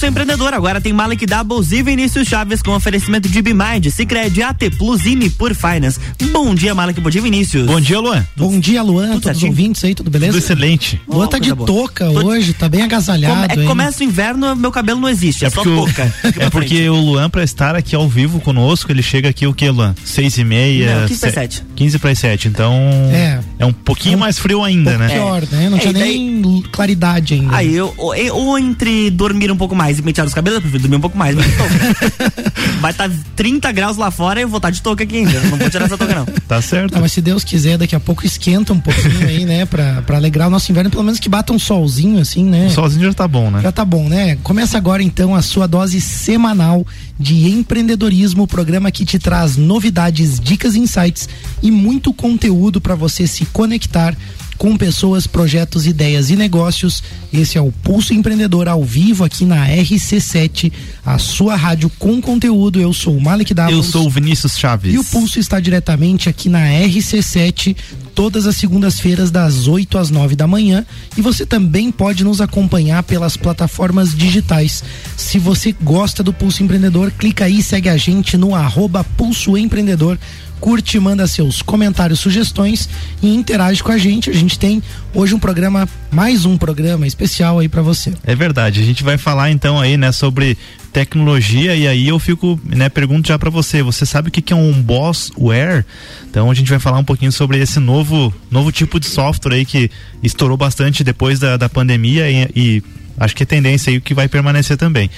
Pulso Empreendedor agora tem Malek Doubles e Vinícius Chaves com oferecimento de Bimind, Cicred, AT Plus e Nipur Finance. Bom dia, Malek, bom dia, Vinícius. Bom dia, Luan. Bom dia, Luan, tudo todos os ouvintes aí, tudo beleza? Tudo excelente. Luan tá de touca Tô... hoje, tá bem agasalhado. Come, é que começa o inverno, meu cabelo não existe, é, é só touca. É porque o Luan, pra estar aqui ao vivo conosco, ele chega aqui o que, Luan? Seis e meia? Não, 15 para sete. 15 para sete, então é, é um pouquinho é um, mais frio ainda, um né? Pior, né? Não é, tinha nem daí... claridade ainda. Aí, eu, ou, ou entre dormir um pouco mais e pentear os cabelos, eu prefiro dormir um pouco mais, mas Vai estar tá 30 graus lá fora e eu vou estar tá de touca aqui ainda. Não vou tirar essa touca, não. Tá certo. mas se Deus quiser, daqui a pouco esquenta um pouquinho aí, né? Pra, pra alegrar o nosso inverno, pelo menos que bata um solzinho, assim, né? O solzinho já tá bom, né? Já tá bom, né? Começa agora então a sua dose semanal de empreendedorismo, o programa que te traz novidades, dicas, insights e muito conteúdo para você se conectar com pessoas, projetos, ideias e negócios. Esse é o Pulso Empreendedor ao vivo aqui na RC7, a sua rádio com conteúdo. Eu sou o Malik Davos. Eu sou o Vinícius Chaves. E o Pulso está diretamente aqui na RC7 todas as segundas-feiras das 8 às 9 da manhã e você também pode nos acompanhar pelas plataformas digitais. Se você gosta do Pulso Empreendedor, clica aí, segue a gente no arroba Pulso Empreendedor curte, manda seus comentários, sugestões e interage com a gente. A gente tem hoje um programa, mais um programa especial aí para você. É verdade. A gente vai falar então aí, né, sobre tecnologia e aí eu fico, né, pergunto já para você, você sabe o que que é um Bossware? Então a gente vai falar um pouquinho sobre esse novo novo tipo de software aí que estourou bastante depois da, da pandemia e, e acho que é tendência aí que vai permanecer também.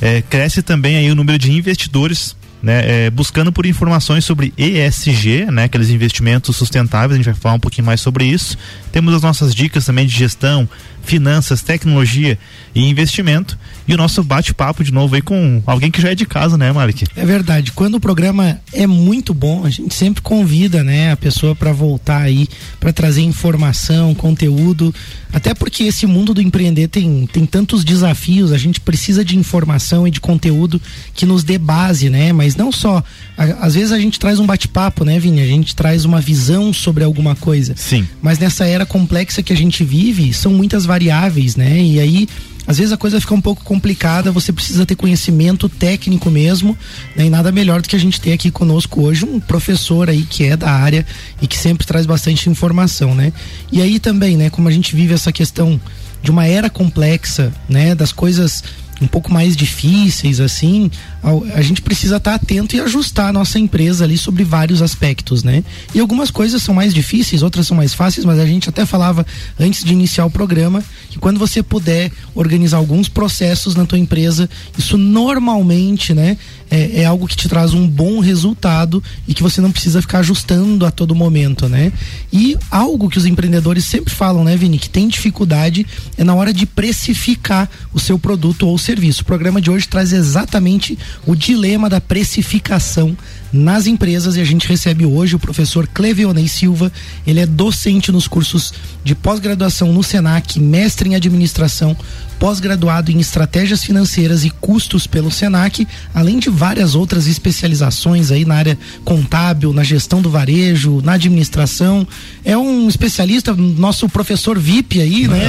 É, cresce também aí o número de investidores né, é, buscando por informações sobre ESG, né, aqueles investimentos sustentáveis, a gente vai falar um pouquinho mais sobre isso. Temos as nossas dicas também de gestão, finanças, tecnologia e investimento. E o nosso bate-papo de novo aí com alguém que já é de casa, né, Malik? É verdade. Quando o programa é muito bom, a gente sempre convida, né, a pessoa para voltar aí, para trazer informação, conteúdo. Até porque esse mundo do empreender tem, tem tantos desafios, a gente precisa de informação e de conteúdo que nos dê base, né? Mas não só. A, às vezes a gente traz um bate-papo, né, Vini? A gente traz uma visão sobre alguma coisa. Sim. Mas nessa era complexa que a gente vive, são muitas variáveis, né? E aí às vezes a coisa fica um pouco complicada, você precisa ter conhecimento técnico mesmo, né? e nada melhor do que a gente ter aqui conosco hoje um professor aí que é da área e que sempre traz bastante informação, né? E aí também, né, como a gente vive essa questão de uma era complexa, né, das coisas um pouco mais difíceis assim, a, a gente precisa estar tá atento e ajustar a nossa empresa ali sobre vários aspectos, né? E algumas coisas são mais difíceis, outras são mais fáceis, mas a gente até falava antes de iniciar o programa que quando você puder organizar alguns processos na tua empresa, isso normalmente, né, é, é, algo que te traz um bom resultado e que você não precisa ficar ajustando a todo momento, né? E algo que os empreendedores sempre falam, né, Vini, que tem dificuldade é na hora de precificar o seu produto ou serviço. O programa de hoje traz exatamente o dilema da precificação nas empresas e a gente recebe hoje o professor Clevionei Silva. Ele é docente nos cursos de pós-graduação no Senac, mestre em administração, pós-graduado em estratégias financeiras e custos pelo Senac, além de várias outras especializações aí na área contábil, na gestão do varejo, na administração. É um especialista, nosso professor VIP aí, né?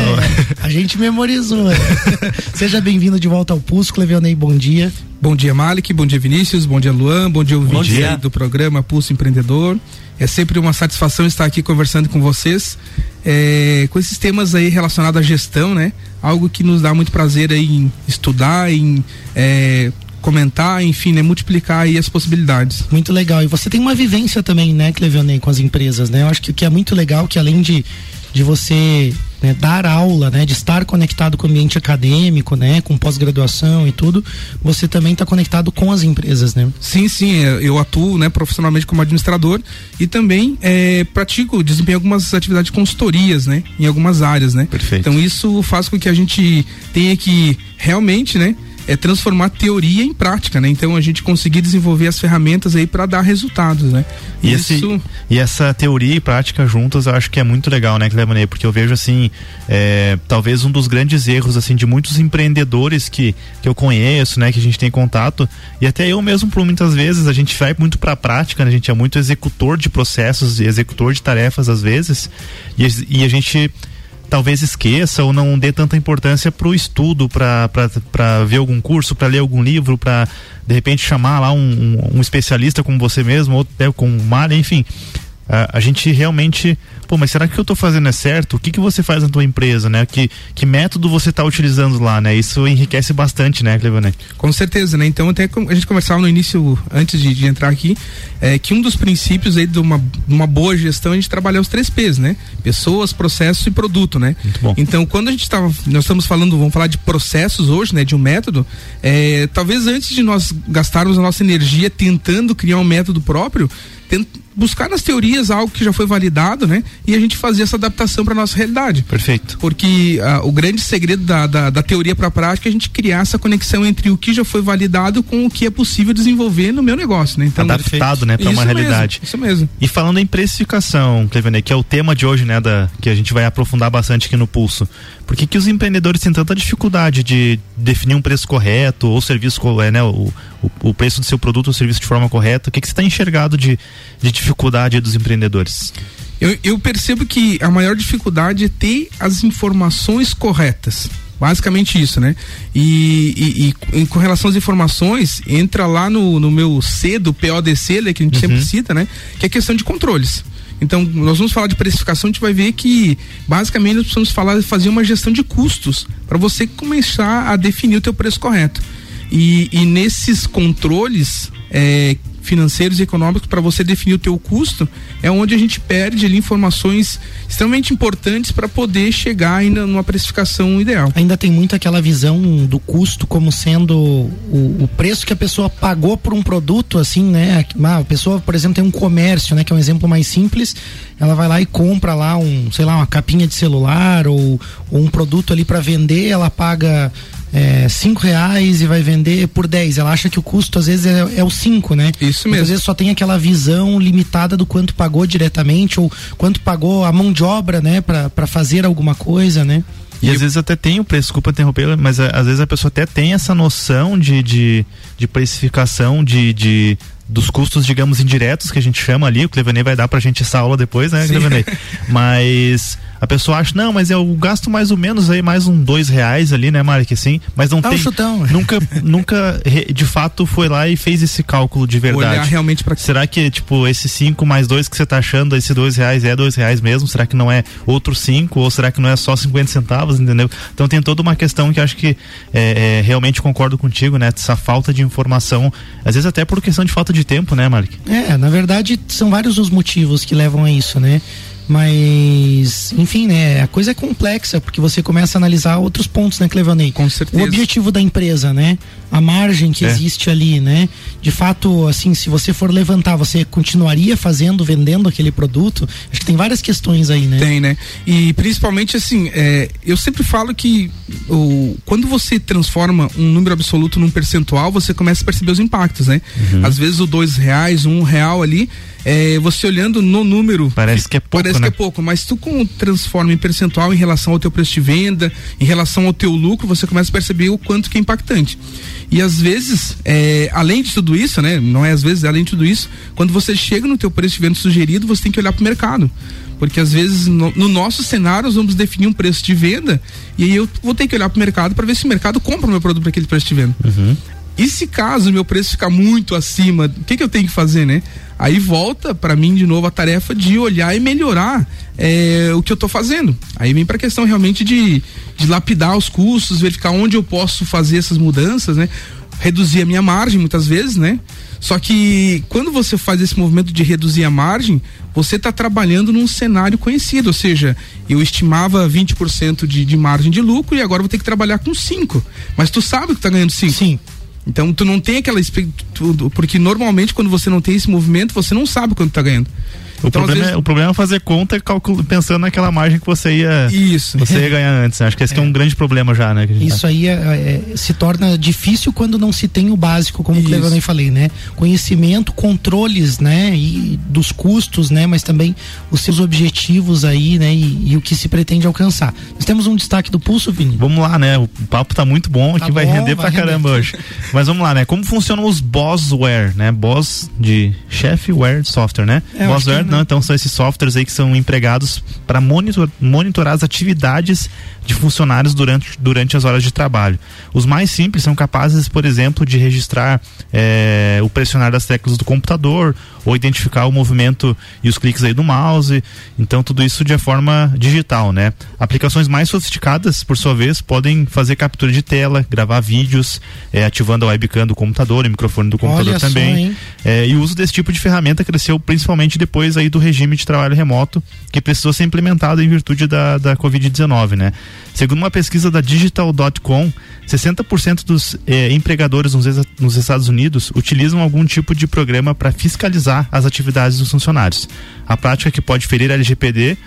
A gente memorizou. Seja bem-vindo de volta ao Pulso, Clevionei, bom dia. Bom dia, Malik. Bom dia, Vinícius. Bom dia, Luan. Bom dia, ouvinte do programa Pulso Empreendedor. É sempre uma satisfação estar aqui conversando com vocês é, com esses temas aí relacionados à gestão, né? Algo que nos dá muito prazer aí em estudar, em é, comentar, enfim, né, multiplicar aí as possibilidades. Muito legal. E você tem uma vivência também, né, Clevionei, com as empresas, né? Eu acho que o que é muito legal que além de de você né, dar aula, né, de estar conectado com o ambiente acadêmico, né, com pós-graduação e tudo, você também está conectado com as empresas, né? Sim, sim, é, eu atuo, né, profissionalmente como administrador e também é, pratico, desempenho algumas atividades de consultorias, né, em algumas áreas, né? Perfeito. Então isso faz com que a gente tenha que realmente, né, é transformar teoria em prática, né? Então a gente conseguir desenvolver as ferramentas aí para dar resultados, né? E, Isso... esse, e essa teoria e prática juntas eu acho que é muito legal, né, Clevanei? Porque eu vejo assim, é, talvez um dos grandes erros assim de muitos empreendedores que, que eu conheço, né, que a gente tem contato e até eu mesmo por muitas vezes a gente vai muito para a prática, né? A gente é muito executor de processos, executor de tarefas às vezes e, e a gente talvez esqueça ou não dê tanta importância para o estudo, para ver algum curso, para ler algum livro, para de repente chamar lá um, um, um, especialista como você mesmo, ou até com o Mário, enfim. A, a gente realmente pô, mas será que o que eu estou fazendo é certo? O que que você faz na tua empresa, né? Que, que método você está utilizando lá, né? Isso enriquece bastante, né, Clevané? Com certeza, né? Então até a gente conversava no início, antes de, de entrar aqui, é, que um dos princípios aí de uma, uma boa gestão é a gente trabalhar os três P's, né? Pessoas, processos e produto, né? Muito bom. Então quando a gente estava, nós estamos falando, vamos falar de processos hoje, né? De um método, é, talvez antes de nós gastarmos a nossa energia tentando criar um método próprio, buscar nas teorias algo que já foi validado, né? E a gente fazer essa adaptação para nossa realidade. Perfeito. Porque uh, o grande segredo da, da, da teoria para a prática é a gente criar essa conexão entre o que já foi validado com o que é possível desenvolver no meu negócio, né? Então, adaptado, né, para uma realidade. Mesmo, isso mesmo. E falando em precificação, Clevenet, que é o tema de hoje, né, da que a gente vai aprofundar bastante aqui no pulso. Por que, que os empreendedores têm tanta dificuldade de definir um preço correto ou serviço, é, né, o, o, o preço do seu produto ou serviço de forma correta? O que, que você está enxergado de, de dificuldade dos empreendedores? Eu, eu percebo que a maior dificuldade é ter as informações corretas. Basicamente isso, né? E, e, e, com relação às informações, entra lá no, no meu C do PODC, né, que a gente uhum. sempre cita, né? Que é questão de controles. Então, nós vamos falar de precificação, a gente vai ver que basicamente nós precisamos falar fazer uma gestão de custos para você começar a definir o teu preço correto. E, e nesses controles é, financeiros e econômicos para você definir o teu custo, é onde a gente perde ali informações extremamente importantes para poder chegar ainda numa precificação ideal. Ainda tem muito aquela visão do custo como sendo o, o preço que a pessoa pagou por um produto, assim, né? A pessoa, por exemplo, tem um comércio, né? Que é um exemplo mais simples, ela vai lá e compra lá um, sei lá, uma capinha de celular ou, ou um produto ali para vender, ela paga é, cinco reais e vai vender por 10. Ela acha que o custo às vezes é, é o cinco, né? Isso mesmo. às vezes só tem aquela visão limitada do quanto pagou diretamente ou quanto pagou a mão de obra, né, para fazer alguma coisa, né? E, e às vezes até tem o preço, desculpa interromper, mas é, às vezes a pessoa até tem essa noção de, de, de precificação, de, de dos custos, digamos, indiretos que a gente chama ali. O Clevanei vai dar pra gente essa aula depois, né, Clevanei? mas a pessoa acha, não, mas eu gasto mais ou menos aí, mais um dois reais ali, né, Mark, assim, mas não Dá tem. Um chutão. Nunca, nunca de fato foi lá e fez esse cálculo de verdade. Olhar realmente para Será que, tipo, esse cinco mais dois que você tá achando, esse dois reais é dois reais mesmo? Será que não é outro cinco? Ou será que não é só 50 centavos, entendeu? Então tem toda uma questão que acho que é, é, realmente concordo contigo, né? Essa falta de informação, às vezes até por questão de falta de tempo, né, Mark? É, na verdade, são vários os motivos que levam a isso, né? Mas, enfim, né? A coisa é complexa, porque você começa a analisar outros pontos, né, Clevanei? Com certeza. O objetivo da empresa, né? A margem que é. existe ali, né? De fato, assim, se você for levantar, você continuaria fazendo, vendendo aquele produto? Acho que tem várias questões aí, né? Tem, né? E principalmente, assim, é, eu sempre falo que o, quando você transforma um número absoluto num percentual, você começa a perceber os impactos, né? Uhum. Às vezes o dois reais, um real ali, é, você olhando no número. Parece que é pouco. Parece né? que é pouco, mas tu com, transforma em percentual em relação ao teu preço de venda, em relação ao teu lucro, você começa a perceber o quanto que é impactante. E às vezes, é, além de tudo isso, né? Não é às vezes, além de tudo isso, quando você chega no teu preço de venda sugerido, você tem que olhar para o mercado. Porque às vezes no, no, nosso cenário nós vamos definir um preço de venda e aí eu vou ter que olhar para o mercado para ver se o mercado compra o meu produto para aquele preço de venda. Uhum. E se caso o meu preço ficar muito acima, o que, que eu tenho que fazer, né? Aí volta para mim de novo a tarefa de olhar e melhorar é, o que eu estou fazendo. Aí vem para a questão realmente de, de lapidar os custos, verificar onde eu posso fazer essas mudanças, né? Reduzir a minha margem muitas vezes, né? Só que quando você faz esse movimento de reduzir a margem, você está trabalhando num cenário conhecido, ou seja, eu estimava 20% de, de margem de lucro e agora vou ter que trabalhar com 5. Mas tu sabe que está ganhando 5. Sim. Então tu não tem aquela porque normalmente quando você não tem esse movimento, você não sabe quanto está ganhando. O, então, problema vezes... é, o problema é fazer conta calcul... pensando naquela margem que você ia, Isso. Você ia ganhar antes. Né? Acho que esse é. é. um grande problema já, né? Isso tá. aí é, é, se torna difícil quando não se tem o básico, como Isso. eu falei, né? Conhecimento, controles, né? E dos custos, né? Mas também os seus objetivos aí, né? E, e o que se pretende alcançar. Nós temos um destaque do pulso, Vini. Vamos lá, né? O papo tá muito bom, tá aqui bom, vai render vai pra render. caramba hoje. Mas vamos lá, né? Como funcionam os Bossware, né? Boss de chefware software, né? É, Bossware não, então são esses softwares aí que são empregados para monitor, monitorar as atividades de funcionários durante, durante as horas de trabalho. Os mais simples são capazes, por exemplo, de registrar é, o pressionar das teclas do computador ou identificar o movimento e os cliques aí do mouse. Então tudo isso de forma digital, né? Aplicações mais sofisticadas, por sua vez, podem fazer captura de tela, gravar vídeos, é, ativando a webcam do computador, o microfone do computador Olha também. Só, é, e o uso desse tipo de ferramenta cresceu principalmente depois aí do regime de trabalho remoto, que precisou ser implementado em virtude da, da Covid-19, né? Segundo uma pesquisa da Digital.com, 60% dos eh, empregadores nos, nos, Estados Unidos utilizam algum tipo de programa para fiscalizar as atividades dos funcionários. A prática que pode ferir a LGPD,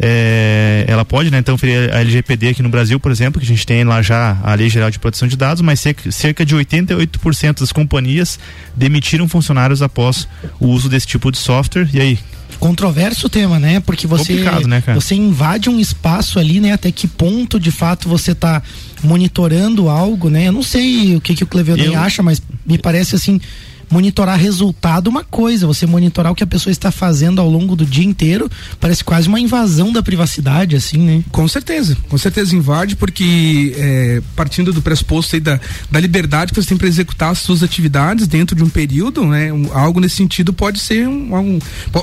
eh, ela pode, né, então, ferir a LGPD aqui no Brasil, por exemplo, que a gente tem lá já a Lei Geral de Proteção de Dados, mas cerca, de 88% das companhias demitiram funcionários após o uso desse tipo de software. E aí, controverso o tema, né? Porque você né, você invade um espaço ali, né? Até que ponto de fato você está monitorando algo, né? Eu não sei o que que o Cleveland acha, mas me parece assim monitorar resultado uma coisa, você monitorar o que a pessoa está fazendo ao longo do dia inteiro, parece quase uma invasão da privacidade, assim, né? Com certeza, com certeza invade, porque é, partindo do pressuposto aí da, da liberdade que você tem para executar as suas atividades dentro de um período, né? Um, algo nesse sentido pode ser um, um,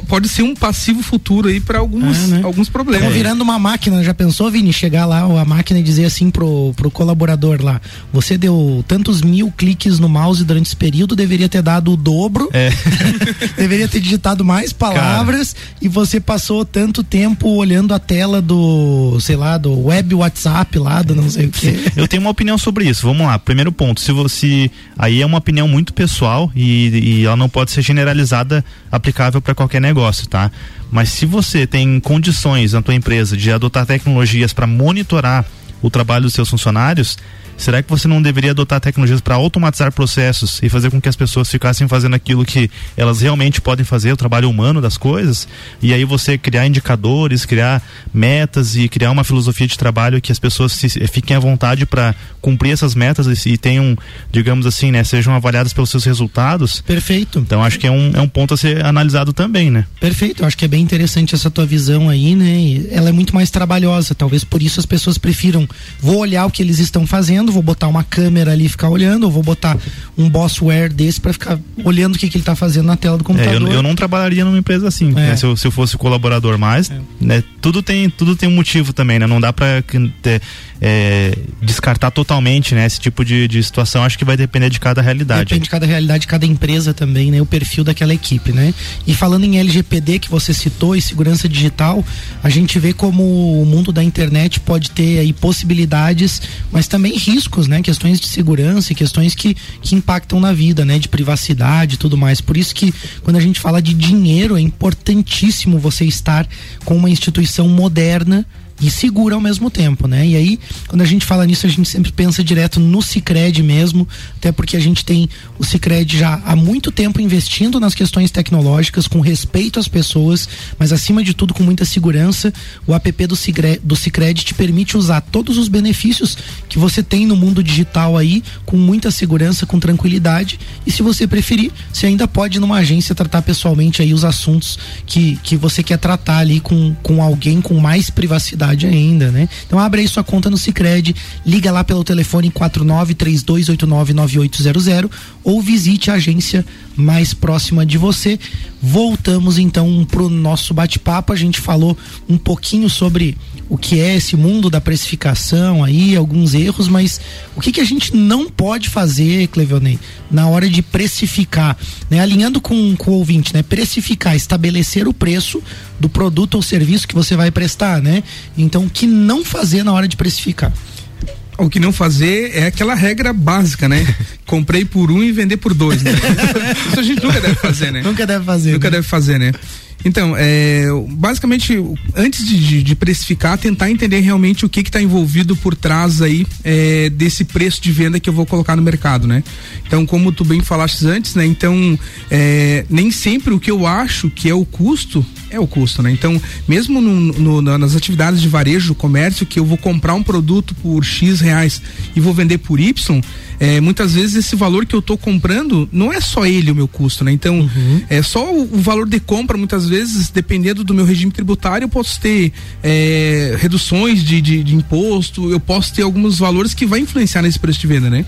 pode ser um passivo futuro aí para alguns, é, né? alguns problemas. Como virando uma máquina, já pensou, Vini, chegar lá a máquina e dizer assim pro, pro colaborador lá, você deu tantos mil cliques no mouse durante esse período, deveria ter dado digitado o dobro, é. deveria ter digitado mais palavras Cara. e você passou tanto tempo olhando a tela do, sei lá, do web WhatsApp lá, do não sei o que. Eu tenho uma opinião sobre isso. Vamos lá. Primeiro ponto, se você aí é uma opinião muito pessoal e, e ela não pode ser generalizada, aplicável para qualquer negócio, tá? Mas se você tem condições na tua empresa de adotar tecnologias para monitorar o trabalho dos seus funcionários, Será que você não deveria adotar tecnologias para automatizar processos e fazer com que as pessoas ficassem fazendo aquilo que elas realmente podem fazer, o trabalho humano das coisas? E aí você criar indicadores, criar metas e criar uma filosofia de trabalho que as pessoas se, fiquem à vontade para cumprir essas metas e, e, tenham, digamos assim, né, sejam avaliadas pelos seus resultados. Perfeito. Então acho que é um, é um ponto a ser analisado também, né? Perfeito. Acho que é bem interessante essa tua visão aí, né? E ela é muito mais trabalhosa. Talvez por isso as pessoas prefiram vou olhar o que eles estão fazendo vou botar uma câmera ali e ficar olhando, ou vou botar um bossware desse para ficar olhando o que, que ele está fazendo na tela do computador. É, eu, eu, não trabalharia numa empresa assim, é. né? se, eu, se eu fosse colaborador mais, é. né? Tudo tem, tudo tem um motivo também, né? Não dá para é, descartar totalmente, né? Esse tipo de, de situação, acho que vai depender de cada realidade. Depende de cada realidade, de cada empresa também, né? O perfil daquela equipe, né? E falando em LGPD que você citou e segurança digital, a gente vê como o mundo da internet pode ter aí possibilidades, mas também riscos, né? Questões de segurança e questões que, que impactam na vida, né? De privacidade e tudo mais. Por isso que quando a gente fala de dinheiro, é importantíssimo você estar com uma instituição moderna e segura ao mesmo tempo, né? E aí, quando a gente fala nisso, a gente sempre pensa direto no Cicred mesmo, até porque a gente tem o Cicred já há muito tempo investindo nas questões tecnológicas, com respeito às pessoas, mas acima de tudo com muita segurança. O app do Cicred, do Cicred te permite usar todos os benefícios que você tem no mundo digital aí, com muita segurança, com tranquilidade. E se você preferir, você ainda pode ir numa agência tratar pessoalmente aí os assuntos que, que você quer tratar ali com, com alguém com mais privacidade ainda, né? Então abre aí sua conta no Sicredi, liga lá pelo telefone 4932899800 ou visite a agência mais próxima de você. Voltamos então pro nosso bate-papo. A gente falou um pouquinho sobre o que é esse mundo da precificação aí, alguns erros, mas o que, que a gente não pode fazer, Cleveonei, na hora de precificar, né? Alinhando com, com o ouvinte, né? Precificar, estabelecer o preço do produto ou serviço que você vai prestar, né? Então, o que não fazer na hora de precificar? O que não fazer é aquela regra básica, né? Comprei por um e vender por dois, né? Isso a gente nunca deve fazer, né? Nunca deve fazer. Nunca né? deve fazer, né? Então, é, basicamente, antes de, de, precificar, tentar entender realmente o que está envolvido por trás aí é, desse preço de venda que eu vou colocar no mercado, né? Então, como tu bem falaste antes, né? Então, é, nem sempre o que eu acho que é o custo é o custo, né? Então, mesmo no, no, nas atividades de varejo, comércio, que eu vou comprar um produto por X reais e vou vender por Y, é, muitas vezes esse valor que eu estou comprando não é só ele o meu custo, né? Então, uhum. é só o, o, valor de compra, muitas vezes, dependendo do meu regime tributário, eu posso ter é, reduções de, de, de, imposto, eu posso ter alguns valores que vai influenciar nesse preço de venda, né?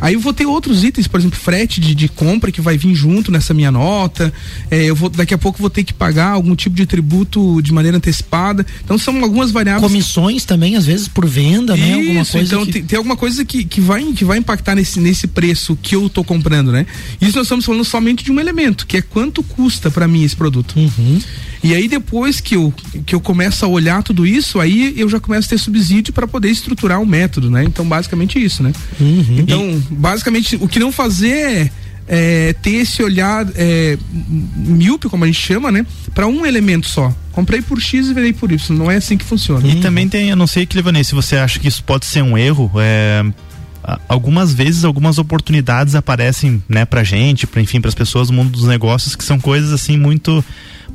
Aí eu vou ter outros itens, por exemplo, frete de, de compra que vai vir junto nessa minha nota. É, eu vou daqui a pouco vou ter que pagar algum tipo de tributo de maneira antecipada. Então são algumas variáveis. Comissões também, às vezes, por venda, Isso, né? Alguma coisa então que... tem, tem, alguma coisa que, que, vai, que vai impactar nesse, nesse preço que eu estou comprando, né? Isso nós estamos falando somente de um elemento, que é quanto custa para mim esse produto. Uhum. E aí depois que eu, que eu começo a olhar tudo isso, aí eu já começo a ter subsídio para poder estruturar o um método, né? Então basicamente isso, né? Uhum. Então, basicamente, o que não fazer é é, ter esse olhar é, míope, como a gente chama, né? Para um elemento só. Comprei por X e vendei por Y. Não é assim que funciona. E também tem, eu não sei, Clivanei, se você acha que isso pode ser um erro, é, algumas vezes algumas oportunidades aparecem, né, pra gente, pra, enfim, para as pessoas do mundo dos negócios que são coisas assim muito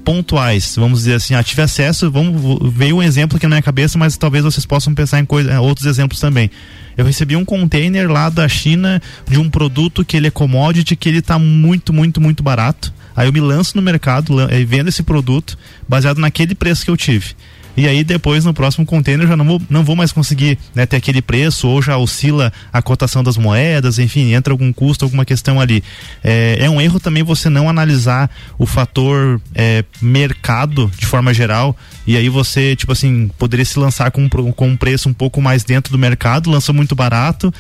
pontuais, vamos dizer assim, ah, tive acesso, vamos, veio um exemplo aqui na minha cabeça, mas talvez vocês possam pensar em coisa, outros exemplos também. Eu recebi um container lá da China de um produto que ele é commodity, que ele está muito, muito, muito barato. Aí eu me lanço no mercado e vendo esse produto baseado naquele preço que eu tive e aí depois no próximo container já não vou, não vou mais conseguir né, ter aquele preço ou já oscila a cotação das moedas, enfim, entra algum custo, alguma questão ali. É, é um erro também você não analisar o fator é, mercado de forma geral e aí você, tipo assim, poderia se lançar com, com um preço um pouco mais dentro do mercado, lançou muito barato,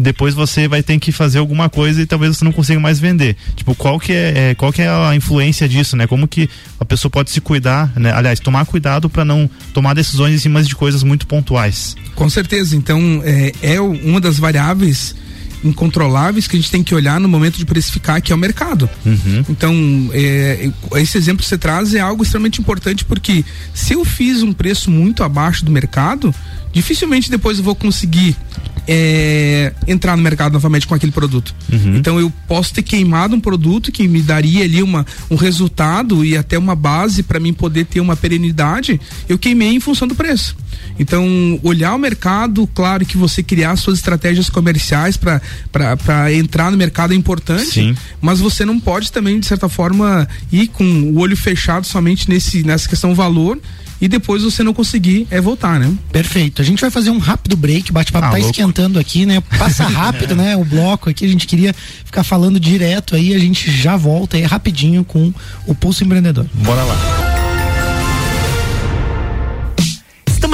depois você vai ter que fazer alguma coisa e talvez você não consiga mais vender. Tipo, qual que é, é qual que é a influência disso, né? Como que a pessoa pode se cuidar, né? Aliás, tomar cuidado para não tomar decisões em cima de coisas muito pontuais. Com certeza. Então, é, é uma das variáveis incontroláveis que a gente tem que olhar no momento de precificar, que é o mercado. Uhum. Então, é, esse exemplo que você traz é algo extremamente importante porque se eu fiz um preço muito abaixo do mercado, dificilmente depois eu vou conseguir é, entrar no mercado novamente com aquele produto. Uhum. Então eu posso ter queimado um produto que me daria ali uma, um resultado e até uma base para mim poder ter uma perenidade, eu queimei em função do preço. Então, olhar o mercado, claro que você criar suas estratégias comerciais para entrar no mercado é importante, Sim. mas você não pode também, de certa forma, ir com o olho fechado somente nesse, nessa questão valor e depois você não conseguir é voltar, né? Perfeito. A gente vai fazer um rápido break, bate-papo ah, tá louco. esquentando aqui, né? Passa rápido, né? O bloco aqui, a gente queria ficar falando direto aí, a gente já volta aí rapidinho com o Pulso Empreendedor. Bora lá.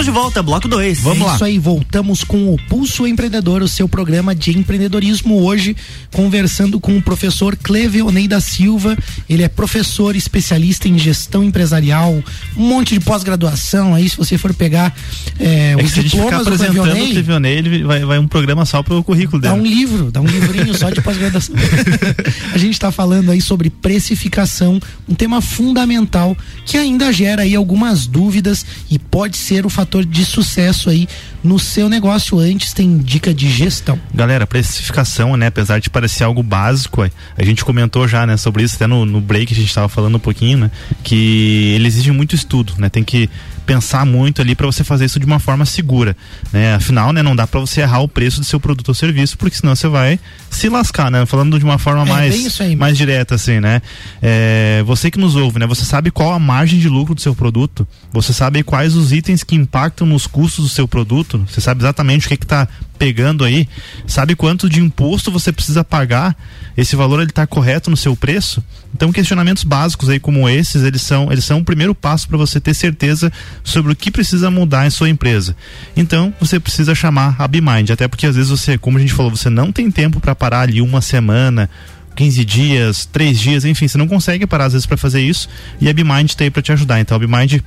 De volta, bloco 2. Vamos é lá. Isso aí, voltamos com o Pulso Empreendedor, o seu programa de empreendedorismo. Hoje, conversando com o professor Cleveonei da Silva. Ele é professor especialista em gestão empresarial, um monte de pós-graduação. Aí, se você for pegar é, é os diplomas do Cleveonei. Cleveonei, ele vai, vai um programa só para o currículo dele. Dá um livro, dá um livrinho só de pós-graduação. a gente está falando aí sobre precificação, um tema fundamental que ainda gera aí algumas dúvidas e pode ser o fator de sucesso aí no seu negócio. Antes tem dica de gestão. Galera, precificação, né? Apesar de parecer algo básico, a gente comentou já, né, sobre isso até no, no break a gente estava falando um pouquinho, né? Que ele exige muito estudo, né? Tem que pensar muito ali para você fazer isso de uma forma segura, né? Afinal, né, não dá para você errar o preço do seu produto ou serviço, porque senão você vai se lascar, né? Falando de uma forma é, mais aí, mais direta assim, né? É, você que nos ouve, né? Você sabe qual a margem de lucro do seu produto? Você sabe quais os itens que impactam nos custos do seu produto? Você sabe exatamente o que é está pegando aí? Sabe quanto de imposto você precisa pagar? Esse valor ele está correto no seu preço? Então questionamentos básicos aí como esses, eles são eles são o primeiro passo para você ter certeza sobre o que precisa mudar em sua empresa. Então você precisa chamar a BeMind, até porque às vezes você, como a gente falou, você não tem tempo para parar ali uma semana 15 dias, 3 dias, enfim, você não consegue parar às vezes para fazer isso e a BeMind está aí para te ajudar. Então a BeMind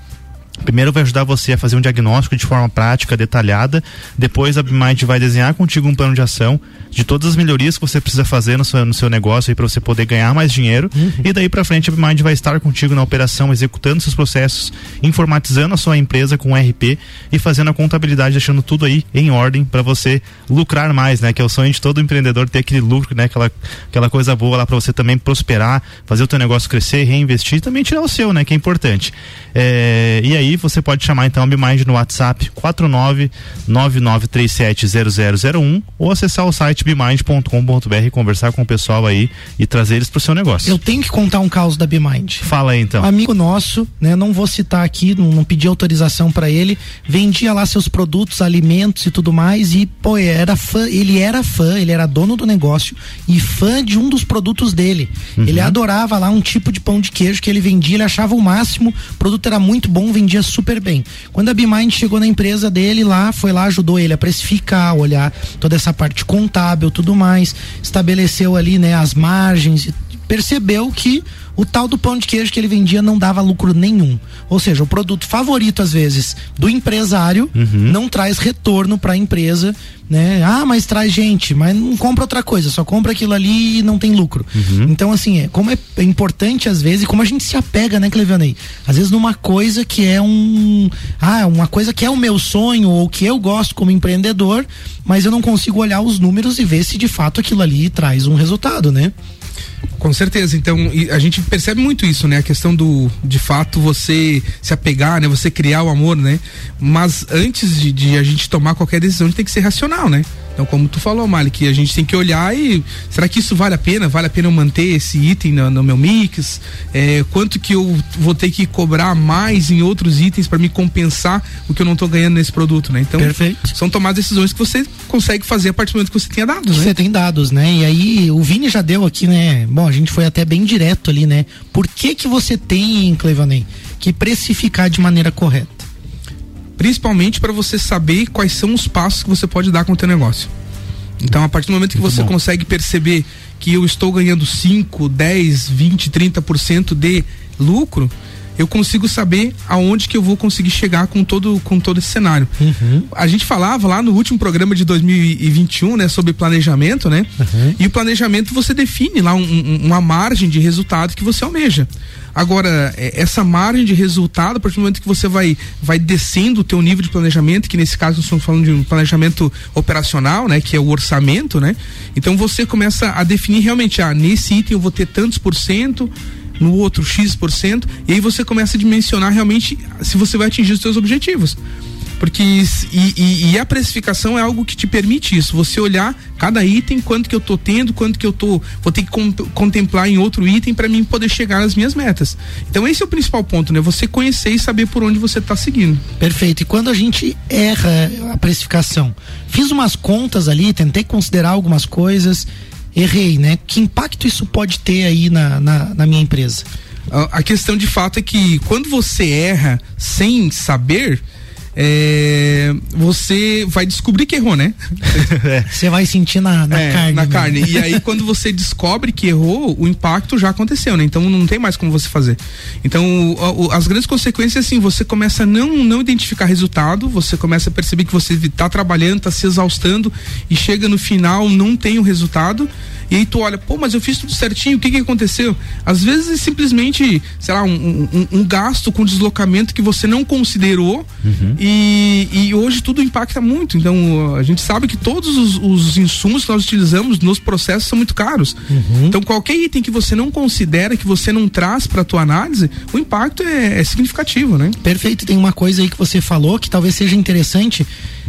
Primeiro vai ajudar você a fazer um diagnóstico de forma prática, detalhada. Depois a BMind vai desenhar contigo um plano de ação de todas as melhorias que você precisa fazer no seu, no seu negócio para você poder ganhar mais dinheiro. Uhum. E daí para frente a BMind vai estar contigo na operação, executando seus processos, informatizando a sua empresa com RP e fazendo a contabilidade, deixando tudo aí em ordem para você lucrar mais, né? Que é o sonho de todo empreendedor ter aquele lucro, né? Aquela, aquela coisa boa lá para você também prosperar, fazer o teu negócio crescer, reinvestir e também tirar o seu, né? Que é importante. É, e aí aí, você pode chamar então a BeMind no WhatsApp 49993700001 ou acessar o site bemind.com.br e conversar com o pessoal aí e trazer eles pro seu negócio. Eu tenho que contar um caso da BeMind. Fala aí então. amigo nosso, né, não vou citar aqui, não, não pedi autorização para ele, vendia lá seus produtos, alimentos e tudo mais e pô, era fã, ele era fã, ele era dono do negócio e fã de um dos produtos dele. Uhum. Ele adorava lá um tipo de pão de queijo que ele vendia, ele achava o máximo, o produto era muito bom, vendia super bem. Quando a BeMind chegou na empresa dele lá, foi lá, ajudou ele a precificar, olhar toda essa parte contábil, tudo mais, estabeleceu ali, né, as margens, percebeu que o tal do pão de queijo que ele vendia não dava lucro nenhum. Ou seja, o produto favorito, às vezes, do empresário uhum. não traz retorno para a empresa, né? Ah, mas traz gente, mas não compra outra coisa, só compra aquilo ali e não tem lucro. Uhum. Então, assim, é, como é, é, importante às vezes, e como a gente se apega, né, Clevanei? Às vezes numa coisa que é um. Ah, uma coisa que é o meu sonho ou que eu gosto como empreendedor, mas eu não consigo olhar os números e ver se de fato aquilo ali traz um resultado, né? Com certeza. Então, a gente percebe muito isso, né? A questão do, de fato, você se apegar, né? Você criar o amor, né? Mas antes de, de a gente tomar qualquer decisão, a gente tem que ser racional, né? Então, como tu falou, Mali, que a gente tem que olhar e será que isso vale a pena? Vale a pena eu manter esse item no, no meu mix? É, quanto que eu vou ter que cobrar mais em outros itens para me compensar o que eu não estou ganhando nesse produto, né? Então, Perfeito. são tomadas decisões que você consegue fazer a partir do momento que você tenha dados, né? Você tem dados, né? E aí, o Vini já deu aqui, né? Bom, a gente foi até bem direto ali, né? Por que que você tem, Clevanei, que precificar de maneira correta? Principalmente para você saber quais são os passos que você pode dar com o teu negócio. Então, a partir do momento que Muito você bom. consegue perceber que eu estou ganhando 5, 10, 20, 30% de lucro, eu consigo saber aonde que eu vou conseguir chegar com todo, com todo esse cenário. Uhum. A gente falava lá no último programa de 2021, né, sobre planejamento, né? Uhum. E o planejamento você define lá um, um, uma margem de resultado que você almeja. Agora, é, essa margem de resultado, a partir do momento que você vai, vai descendo o teu nível de planejamento, que nesse caso nós estamos falando de um planejamento operacional, né? Que é o orçamento, né? Então você começa a definir realmente, ah, nesse item eu vou ter tantos por cento, no outro X%, e aí você começa a dimensionar realmente se você vai atingir os seus objetivos. Porque e, e, e, a precificação é algo que te permite isso, você olhar cada item, quanto que eu tô tendo, quanto que eu tô, vou ter que contemplar em outro item para mim poder chegar às minhas metas. Então esse é o principal ponto, né? Você conhecer e saber por onde você está seguindo. Perfeito. E quando a gente erra a precificação, fiz umas contas ali, tentei considerar algumas coisas, errei, né? Que impacto isso pode ter aí na, na, na minha empresa? A questão de fato é que quando você erra sem saber, é, você vai descobrir que errou, né? Você vai sentir na, na é, carne. Na né? carne. E aí, quando você descobre que errou, o impacto já aconteceu, né? Então não tem mais como você fazer. Então, o, o, as grandes consequências, assim, você começa a não, não identificar resultado, você começa a perceber que você está trabalhando, está se exaustando e chega no final, não tem o resultado e aí tu olha, pô, mas eu fiz tudo certinho, o que que aconteceu? Às vezes é simplesmente, sei lá, um, um, um gasto com deslocamento que você não considerou uhum. e, e hoje tudo impacta muito. Então a gente sabe que todos os, os insumos que nós utilizamos nos processos são muito caros. Uhum. Então qualquer item que você não considera, que você não traz para tua análise, o impacto é, é significativo, né? Perfeito. Tem uma coisa aí que você falou que talvez seja interessante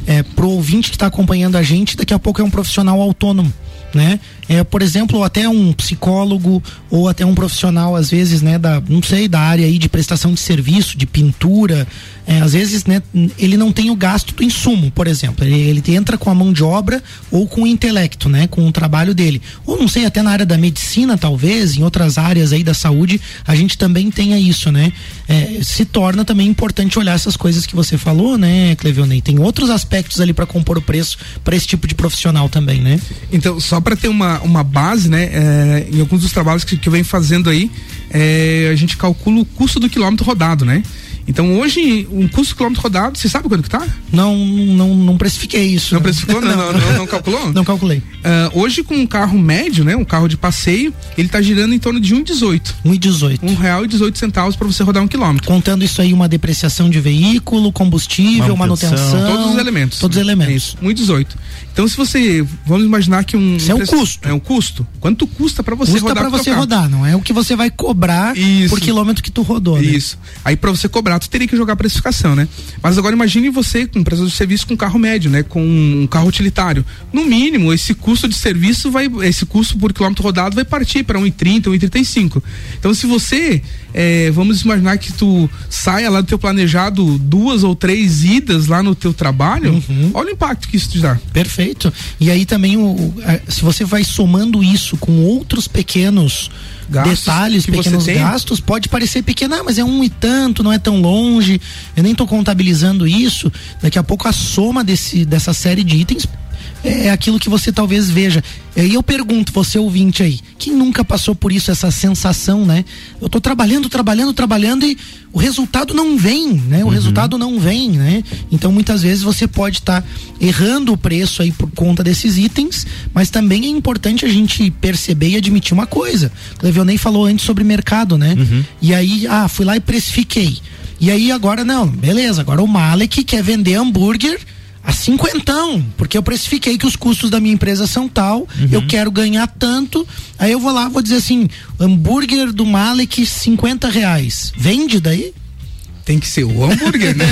é, pro ouvinte que está acompanhando a gente, daqui a pouco é um profissional autônomo né? É, por exemplo, até um psicólogo ou até um profissional, às vezes, né, da, não sei, da área aí de prestação de serviço, de pintura, é, às vezes, né, ele não tem o gasto do insumo, por exemplo. Ele, ele entra com a mão de obra ou com o intelecto, né, com o trabalho dele. Ou não sei, até na área da medicina, talvez, em outras áreas aí da saúde, a gente também tenha isso, né? É, se torna também importante olhar essas coisas que você falou, né, Clevionei? Tem outros aspectos ali para compor o preço para esse tipo de profissional também, né? Então, só para ter uma, uma base, né, é, em alguns dos trabalhos que, que eu venho fazendo aí, é, a gente calcula o custo do quilômetro rodado, né? Então hoje, um custo quilômetro rodado, você sabe quanto que tá? Não, não, não precifiquei isso. Não precificou? Não, não, não, não calculou? Não calculei. Uh, hoje com um carro médio, né? Um carro de passeio, ele tá girando em torno de 1,18. 1,18. Um real e 18 centavos para você rodar um quilômetro. Contando isso aí, uma depreciação de veículo, combustível, manutenção. manutenção todos os elementos. Todos os elementos. É isso, 1,18. Então se você, vamos imaginar que um... Isso é um custo. É um custo. Quanto custa para você custa rodar? Custa para você rodar, não é o que você vai cobrar isso. por quilômetro que tu rodou, né? Isso. Aí para você cobrar fato teria que jogar precificação, né? Mas agora imagine você com empresa de serviço com carro médio, né? Com um carro utilitário. No mínimo, esse custo de serviço vai, esse custo por quilômetro rodado vai partir para 1,30, 1,35. Então, se você, é, vamos imaginar que tu saia lá do teu planejado duas ou três idas lá no teu trabalho, uhum. olha o impacto que isso te dá. Perfeito. E aí também, o, se você vai somando isso com outros pequenos gastos detalhes, pequenos gastos, pode parecer pequeno, ah, mas é um e tanto, não é tão longe, eu nem estou contabilizando isso. Daqui a pouco a soma desse, dessa série de itens é aquilo que você talvez veja. E aí eu pergunto, você ouvinte aí, quem nunca passou por isso, essa sensação, né? Eu tô trabalhando, trabalhando, trabalhando e o resultado não vem, né? O uhum. resultado não vem, né? Então muitas vezes você pode estar tá errando o preço aí por conta desses itens, mas também é importante a gente perceber e admitir uma coisa. O Levionei falou antes sobre mercado, né? Uhum. E aí, ah, fui lá e precifiquei. E aí agora não, beleza, agora o Malek quer vender hambúrguer a cinquentão, porque eu precifiquei que os custos da minha empresa são tal, uhum. eu quero ganhar tanto, aí eu vou lá, vou dizer assim, hambúrguer do Malek, 50 reais. Vende daí? Tem que ser o hambúrguer, né?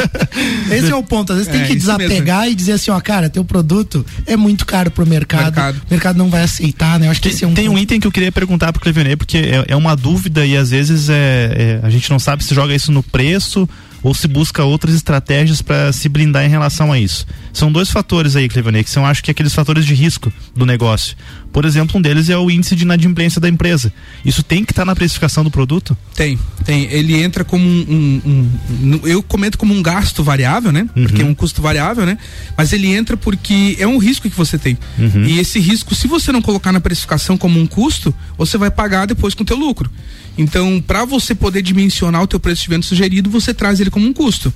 Esse é o ponto. Às vezes é, tem que desapegar e dizer assim, ó, cara, teu produto é muito caro pro mercado. mercado. O mercado não vai aceitar, né? Eu acho que tem, esse é um Tem ponto. um item que eu queria perguntar pro Clevenei, porque é, é, uma dúvida e às vezes é, é, a gente não sabe se joga isso no preço ou se busca outras estratégias para se blindar em relação a isso. São dois fatores aí, Clevanei, que são acho que aqueles fatores de risco do negócio. Por exemplo, um deles é o índice de inadimplência da empresa. Isso tem que estar tá na precificação do produto? Tem, tem. Ele entra como um, um, um eu comento como um gasto variável, né? Uhum. Porque é um custo variável, né? Mas ele entra porque é um risco que você tem. Uhum. E esse risco, se você não colocar na precificação como um custo, você vai pagar depois com o teu lucro. Então, para você poder dimensionar o teu preço de venda sugerido, você traz ele como um custo.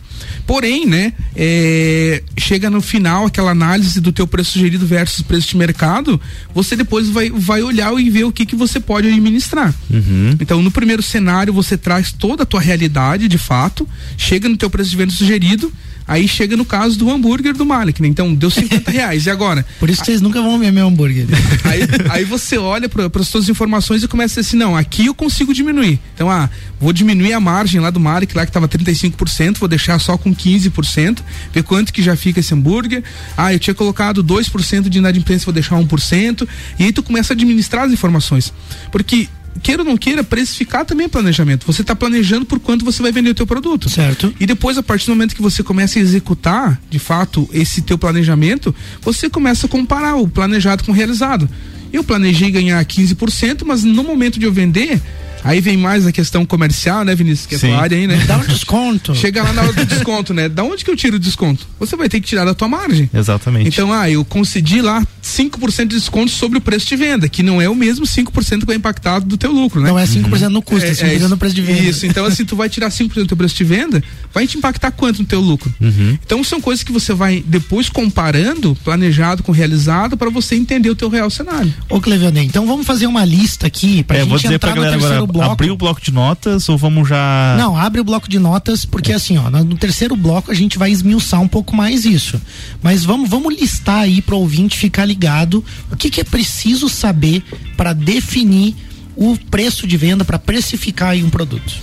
Porém, né, é, chega no final aquela análise do teu preço sugerido versus preço de mercado, você depois vai, vai olhar e ver o que que você pode administrar. Uhum. Então, no primeiro cenário, você traz toda a tua realidade, de fato, chega no teu preço de venda sugerido, Aí chega no caso do hambúrguer do Malik, né? Então deu 50 reais. E agora? Por isso vocês nunca vão ver meu hambúrguer. Aí, aí você olha para as suas informações e começa a dizer assim: não, aqui eu consigo diminuir. Então, ah, vou diminuir a margem lá do Malik, lá que estava 35%, vou deixar só com 15%, ver quanto que já fica esse hambúrguer. Ah, eu tinha colocado 2% de inadimplência, vou deixar 1%. E aí tu começa a administrar as informações. Porque queira ou não queira, precificar também é planejamento. Você está planejando por quanto você vai vender o teu produto. Certo. E depois, a partir do momento que você começa a executar, de fato, esse teu planejamento, você começa a comparar o planejado com o realizado. Eu planejei ganhar 15%, mas no momento de eu vender, Aí vem mais a questão comercial, né, Vinícius? Que é Sim. área aí, né? Dá um desconto. Chega lá na hora do desconto, né? Da onde que eu tiro o desconto? Você vai ter que tirar da tua margem. Exatamente. Então, ah, eu concedi lá 5% de desconto sobre o preço de venda, que não é o mesmo 5% que vai impactado do teu lucro, né? Não é 5% no custo, é, é 5% no preço de venda. Isso, então assim, tu vai tirar 5% do teu preço de venda, vai te impactar quanto no teu lucro? Uhum. Então são coisas que você vai depois comparando, planejado com realizado, para você entender o teu real cenário. Ô Clevelandê, então vamos fazer uma lista aqui pra é, gente vou dizer entrar pra galera agora, bloco. Abrir o bloco de notas ou vamos já. Não, abre o bloco de notas, porque assim, ó, no terceiro bloco a gente vai esmiuçar um pouco mais isso. Mas vamos, vamos listar aí para o ouvinte ficar ligado o que, que é preciso saber para definir o preço de venda, para precificar um produto.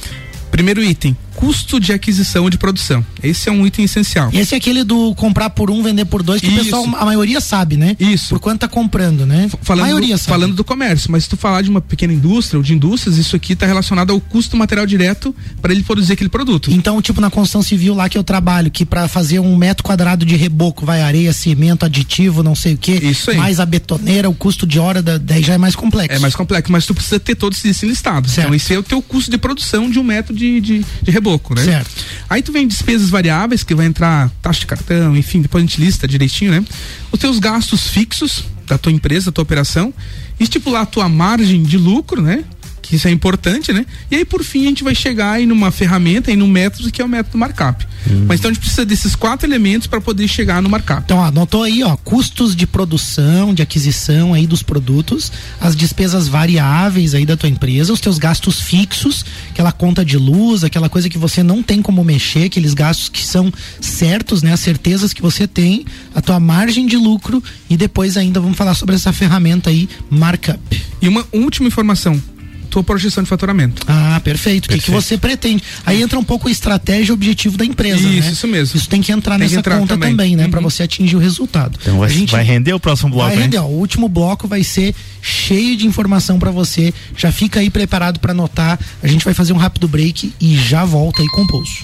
Primeiro item, custo de aquisição de produção. Esse é um item essencial. Esse é aquele do comprar por um, vender por dois, que Isso. o pessoal, a maioria sabe, né? Isso. Por quanto tá comprando, né? Falando a maioria do, sabe. Falando do comércio, mas se tu falar de uma pequena indústria ou de indústrias, isso aqui está relacionado ao custo material direto para ele produzir aquele produto. Então, tipo na construção civil lá que eu trabalho, que para fazer um metro quadrado de reboco vai areia, cimento, aditivo, não sei o que, isso aí. mais a betoneira, o custo de hora da, daí já é mais complexo. É mais complexo, mas tu precisa ter todos esses listados. Certo. Então, esse é o teu custo de produção de um metro de, de, de reboco, né? Certo. Aí tu vem despesas variáveis, que vai entrar taxa de cartão, enfim, depois a gente lista direitinho, né? Os teus gastos fixos da tua empresa, da tua operação, estipular a tua margem de lucro, né? Que isso é importante, né? E aí, por fim, a gente vai chegar aí numa ferramenta, aí num método que é o método markup. Hum. Mas então a gente precisa desses quatro elementos para poder chegar no markup. Então, anotou aí, ó, custos de produção, de aquisição aí dos produtos, as despesas variáveis aí da tua empresa, os teus gastos fixos, aquela conta de luz, aquela coisa que você não tem como mexer, aqueles gastos que são certos, né? As certezas que você tem, a tua margem de lucro e depois ainda vamos falar sobre essa ferramenta aí, markup. E uma última informação, tua projeção de faturamento. Ah, perfeito. O que, que você pretende? Aí entra um pouco a estratégia e objetivo da empresa. Isso, né? isso mesmo. Isso tem que entrar tem nessa que entrar conta também, também né? Uhum. Para você atingir o resultado. Então vai, vai render o próximo bloco, Vai render, ó, o último bloco vai ser cheio de informação para você. Já fica aí preparado para anotar. A gente vai fazer um rápido break e já volta aí com o pulso.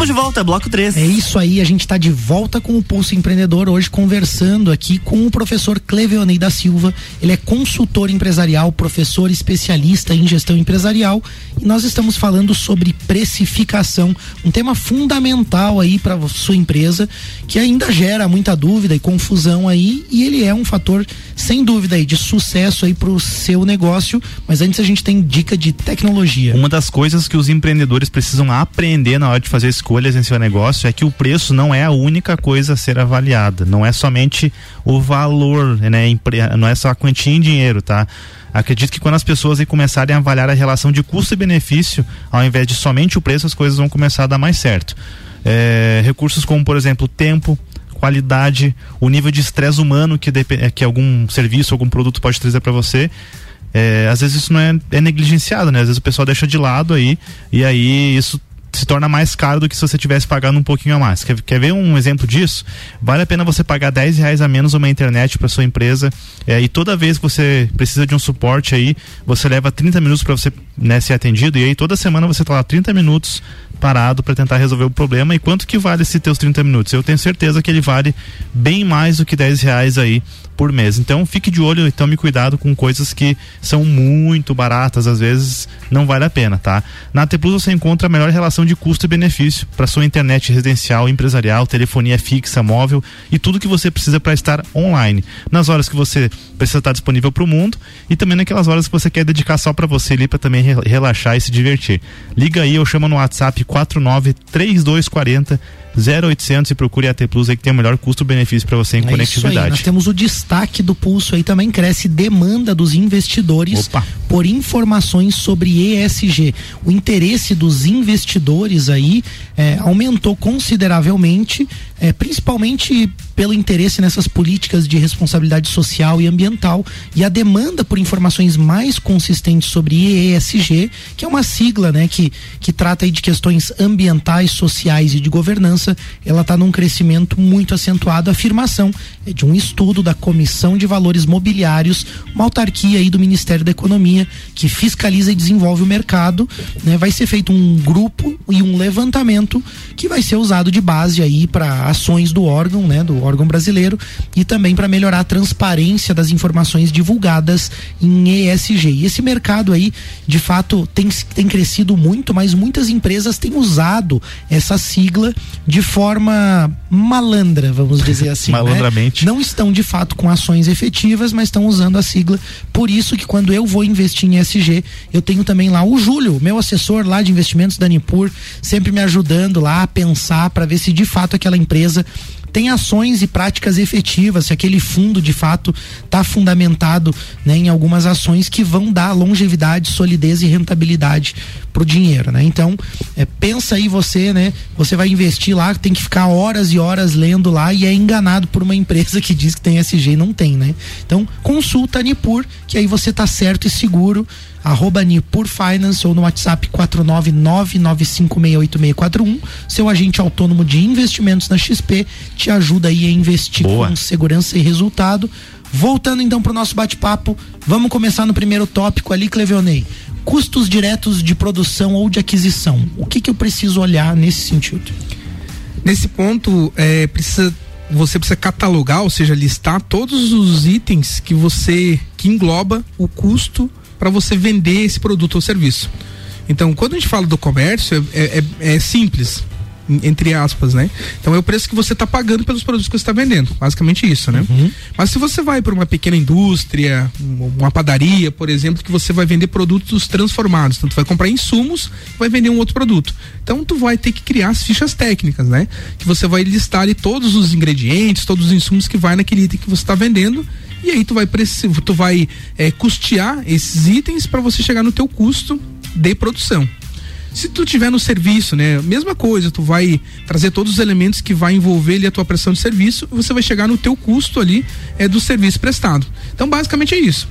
Estamos de volta, bloco 3. É isso aí, a gente está de volta com o Pulso Empreendedor, hoje conversando aqui com o professor Cleveonei da Silva. Ele é consultor empresarial, professor especialista em gestão empresarial e nós estamos falando sobre precificação, um tema fundamental aí para sua empresa, que ainda gera muita dúvida e confusão aí, e ele é um fator sem dúvida aí de sucesso aí para o seu negócio. Mas antes a gente tem dica de tecnologia. Uma das coisas que os empreendedores precisam aprender na hora de fazer escolhas em seu negócio é que o preço não é a única coisa a ser avaliada, não é somente o valor, né? Não é só a quantia em dinheiro, tá? Acredito que quando as pessoas começarem a avaliar a relação de custo e benefício, ao invés de somente o preço, as coisas vão começar a dar mais certo. É, recursos como, por exemplo, tempo, qualidade, o nível de estresse humano que, que algum serviço, algum produto pode trazer para você. É, às vezes isso não é, é, negligenciado, né? Às vezes o pessoal deixa de lado aí e aí isso se torna mais caro do que se você tivesse pagando um pouquinho a mais. Quer, quer ver um exemplo disso? Vale a pena você pagar 10 reais a menos uma internet para sua empresa é, e toda vez que você precisa de um suporte aí, você leva 30 minutos para você né, ser atendido e aí toda semana você tá lá 30 minutos parado para tentar resolver o problema e quanto que vale esses teus 30 minutos? Eu tenho certeza que ele vale bem mais do que 10 reais aí por mês. Então fique de olho e tome cuidado com coisas que são muito baratas, às vezes não vale a pena, tá? Na T Plus você encontra a melhor relação de custo e benefício para sua internet residencial, empresarial, telefonia fixa, móvel e tudo que você precisa para estar online. Nas horas que você precisa estar disponível para o mundo e também naquelas horas que você quer dedicar só para você ali para também relaxar e se divertir. Liga aí, eu chamo no WhatsApp 49 3240 0800 e procure a T Plus aí que tem o melhor custo-benefício para você em é conectividade. Nós temos o destaque do pulso aí também cresce demanda dos investidores Opa. por informações sobre ESG. O interesse dos investidores aí é, aumentou consideravelmente, é, principalmente pelo interesse nessas políticas de responsabilidade social e ambiental e a demanda por informações mais consistentes sobre ESG, que é uma sigla, né, que que trata de questões ambientais, sociais e de governança, ela está num crescimento muito acentuado. A afirmação é de um estudo da Comissão de Valores Mobiliários, uma autarquia aí do Ministério da Economia que fiscaliza e desenvolve o mercado, né? Vai ser feito um grupo e um levantamento que vai ser usado de base aí para ações do órgão, né, do órgão brasileiro e também para melhorar a transparência das informações divulgadas em ESG. E esse mercado aí, de fato, tem, tem crescido muito, mas muitas empresas têm usado essa sigla de forma malandra, vamos dizer assim. Né? Malandramente. Né? Não estão de fato com ações efetivas, mas estão usando a sigla. Por isso que quando eu vou investir em ESG, eu tenho também lá o Júlio, meu assessor lá de investimentos da Nipur, sempre me ajudando lá a pensar para ver se de fato aquela empresa tem ações e práticas efetivas, se aquele fundo de fato está fundamentado né, em algumas ações que vão dar longevidade, solidez e rentabilidade pro dinheiro, né? Então, é, pensa aí você, né? Você vai investir lá, tem que ficar horas e horas lendo lá e é enganado por uma empresa que diz que tem SG e não tem, né? Então, consulta a Nipur, que aí você tá certo e seguro arroba Nipur Finance ou no WhatsApp 49995686641. Seu agente autônomo de investimentos na XP te ajuda aí a investir Boa. com segurança e resultado. Voltando então para o nosso bate-papo, vamos começar no primeiro tópico ali, Clevionei. Custos diretos de produção ou de aquisição. O que, que eu preciso olhar nesse sentido? Nesse ponto, é, precisa você precisa catalogar, ou seja, listar todos os itens que você que engloba o custo para você vender esse produto ou serviço. Então, quando a gente fala do comércio, é, é, é simples entre aspas, né? Então é o preço que você está pagando pelos produtos que você está vendendo, basicamente isso, né? Uhum. Mas se você vai para uma pequena indústria, uma padaria, por exemplo, que você vai vender produtos transformados, então tu vai comprar insumos, vai vender um outro produto. Então tu vai ter que criar as fichas técnicas, né? Que você vai listar ali todos os ingredientes, todos os insumos que vai naquele item que você está vendendo e aí tu vai tu vai é, custear esses itens para você chegar no teu custo de produção. Se tu tiver no serviço, né, mesma coisa, tu vai trazer todos os elementos que vai envolver ali a tua prestação de serviço, você vai chegar no teu custo ali é do serviço prestado. Então, basicamente é isso.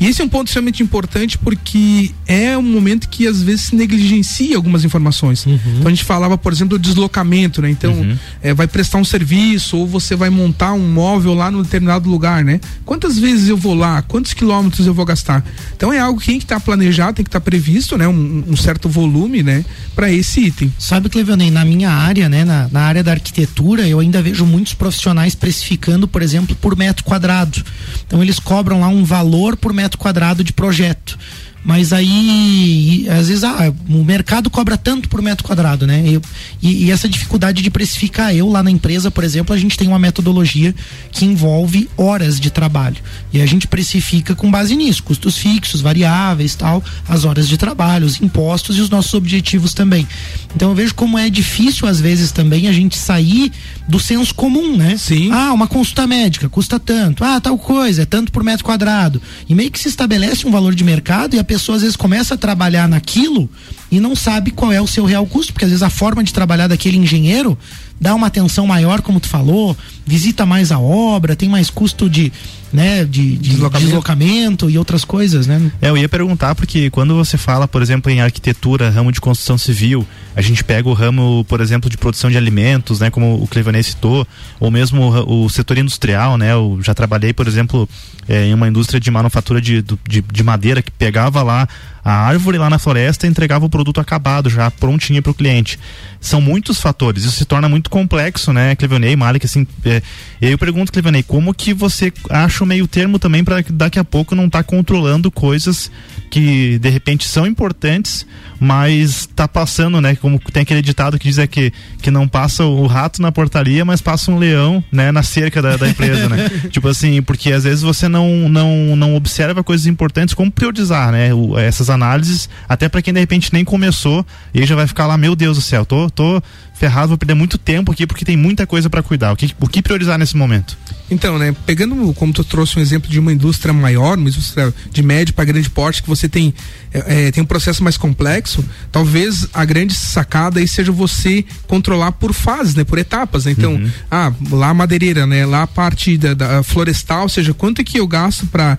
E esse é um ponto extremamente importante porque é um momento que às vezes se negligencia algumas informações. Uhum. Então a gente falava, por exemplo, do deslocamento, né? Então uhum. é, vai prestar um serviço ou você vai montar um móvel lá no determinado lugar, né? Quantas vezes eu vou lá? Quantos quilômetros eu vou gastar? Então é algo que tem que estar tá planejado, tem que estar tá previsto, né? Um, um, certo volume, né? Para esse item. Sabe, Cleveonei, na minha área, né? Na, na área da arquitetura, eu ainda vejo muitos profissionais precificando, por exemplo, por metro quadrado. Então eles cobram lá um valor por metro quadrado de projeto. Mas aí, às vezes, ah, o mercado cobra tanto por metro quadrado, né? Eu, e, e, essa dificuldade de precificar. Eu lá na empresa, por exemplo, a gente tem uma metodologia que envolve horas de trabalho. E a gente precifica com base nisso, custos fixos, variáveis, tal, as horas de trabalho, os impostos e os nossos objetivos também. Então eu vejo como é difícil, às vezes, também a gente sair do senso comum, né? Sim. Ah, uma consulta médica custa tanto. Ah, tal coisa, é tanto por metro quadrado. E meio que se estabelece um valor de mercado e a pessoa às vezes começa a trabalhar naquilo e não sabe qual é o seu real custo, porque às vezes a forma de trabalhar daquele engenheiro dá uma atenção maior, como tu falou, visita mais a obra, tem mais custo de, né, de, de deslocamento. deslocamento. e outras coisas, né? É, eu ia perguntar porque quando você fala, por exemplo, em arquitetura, ramo de construção civil, a gente pega o ramo, por exemplo, de produção de alimentos, né, como o Clevanei citou, ou mesmo o, o, setor industrial, né? Eu já trabalhei, por exemplo, é, em uma indústria de manufatura de, de, de madeira que pegava lá a árvore lá na floresta entregava o produto acabado, já prontinho para o cliente. São muitos fatores, isso se torna muito complexo, né, Clevanei, Malik, assim, é, eu pergunto, Clevanei, como que você acha o meio termo também para daqui a pouco não estar tá controlando coisas que de repente são importantes, mas tá passando, né? Como tem aquele ditado que diz é que, que não passa o rato na portaria, mas passa um leão, né, na cerca da, da empresa, né? tipo assim, porque às vezes você não, não, não observa coisas importantes, como priorizar, né? O, essas análises, até para quem de repente nem começou, e já vai ficar lá, meu Deus do céu, tô, tô ferrado, vou perder muito tempo aqui porque tem muita coisa para cuidar. O que, o que priorizar nesse momento? Então, né, pegando como tu trouxe um exemplo de uma indústria maior, uma indústria de médio para grande porte, que você tem, é, é, tem um processo mais complexo, talvez a grande sacada aí seja você controlar por fases, né, por etapas. Né? Então, uhum. ah, lá a madeireira, né, lá a parte da, da florestal, ou seja, quanto é que eu gasto para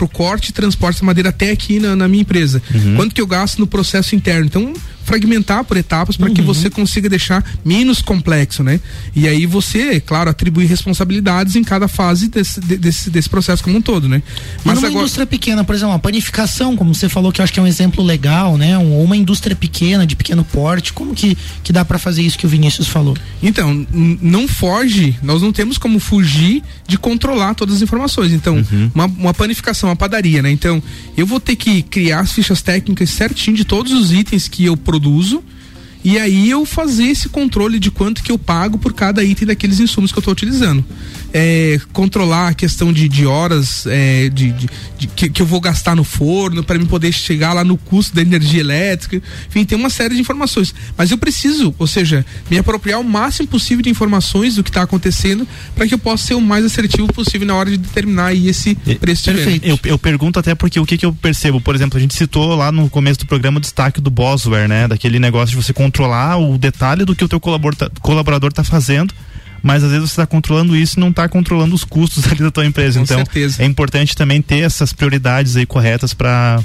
o corte e transporte da madeira até aqui na, na minha empresa? Uhum. Quanto que eu gasto no processo interno? Então, fragmentar por etapas para uhum. que você consiga deixar menos complexo, né? E aí você, claro, atribuir responsabilidades em cada fase desse, desse, desse processo como um todo, né? Mas numa agora... indústria pequena, por exemplo, a panificação, como você falou que eu acho que é um exemplo legal, né? Ou uma indústria pequena, de pequeno porte, como que, que dá para fazer isso que o Vinícius falou? Então, não foge, nós não temos como fugir de controlar todas as informações. Então, uhum. uma, uma panificação, uma padaria, né? Então, eu vou ter que criar as fichas técnicas certinho de todos os itens que eu produzo produzo e aí eu fazer esse controle de quanto que eu pago por cada item daqueles insumos que eu estou utilizando é, controlar a questão de, de horas é, de, de, de que, que, eu vou gastar no forno para me poder chegar lá no custo da energia elétrica. Enfim, tem uma série de informações. Mas eu preciso, ou seja, me apropriar o máximo possível de informações do que está acontecendo para que eu possa ser o mais assertivo possível na hora de determinar aí esse preço Perfeito. Eu, eu, pergunto até porque o que, que eu percebo, por exemplo, a gente citou lá no começo do programa o destaque do Bosware, né? Daquele negócio de você controlar o detalhe do que o teu colaborador está fazendo mas às vezes você está controlando isso e não está controlando os custos ali da tua empresa. Com então certeza. é importante também ter essas prioridades aí corretas para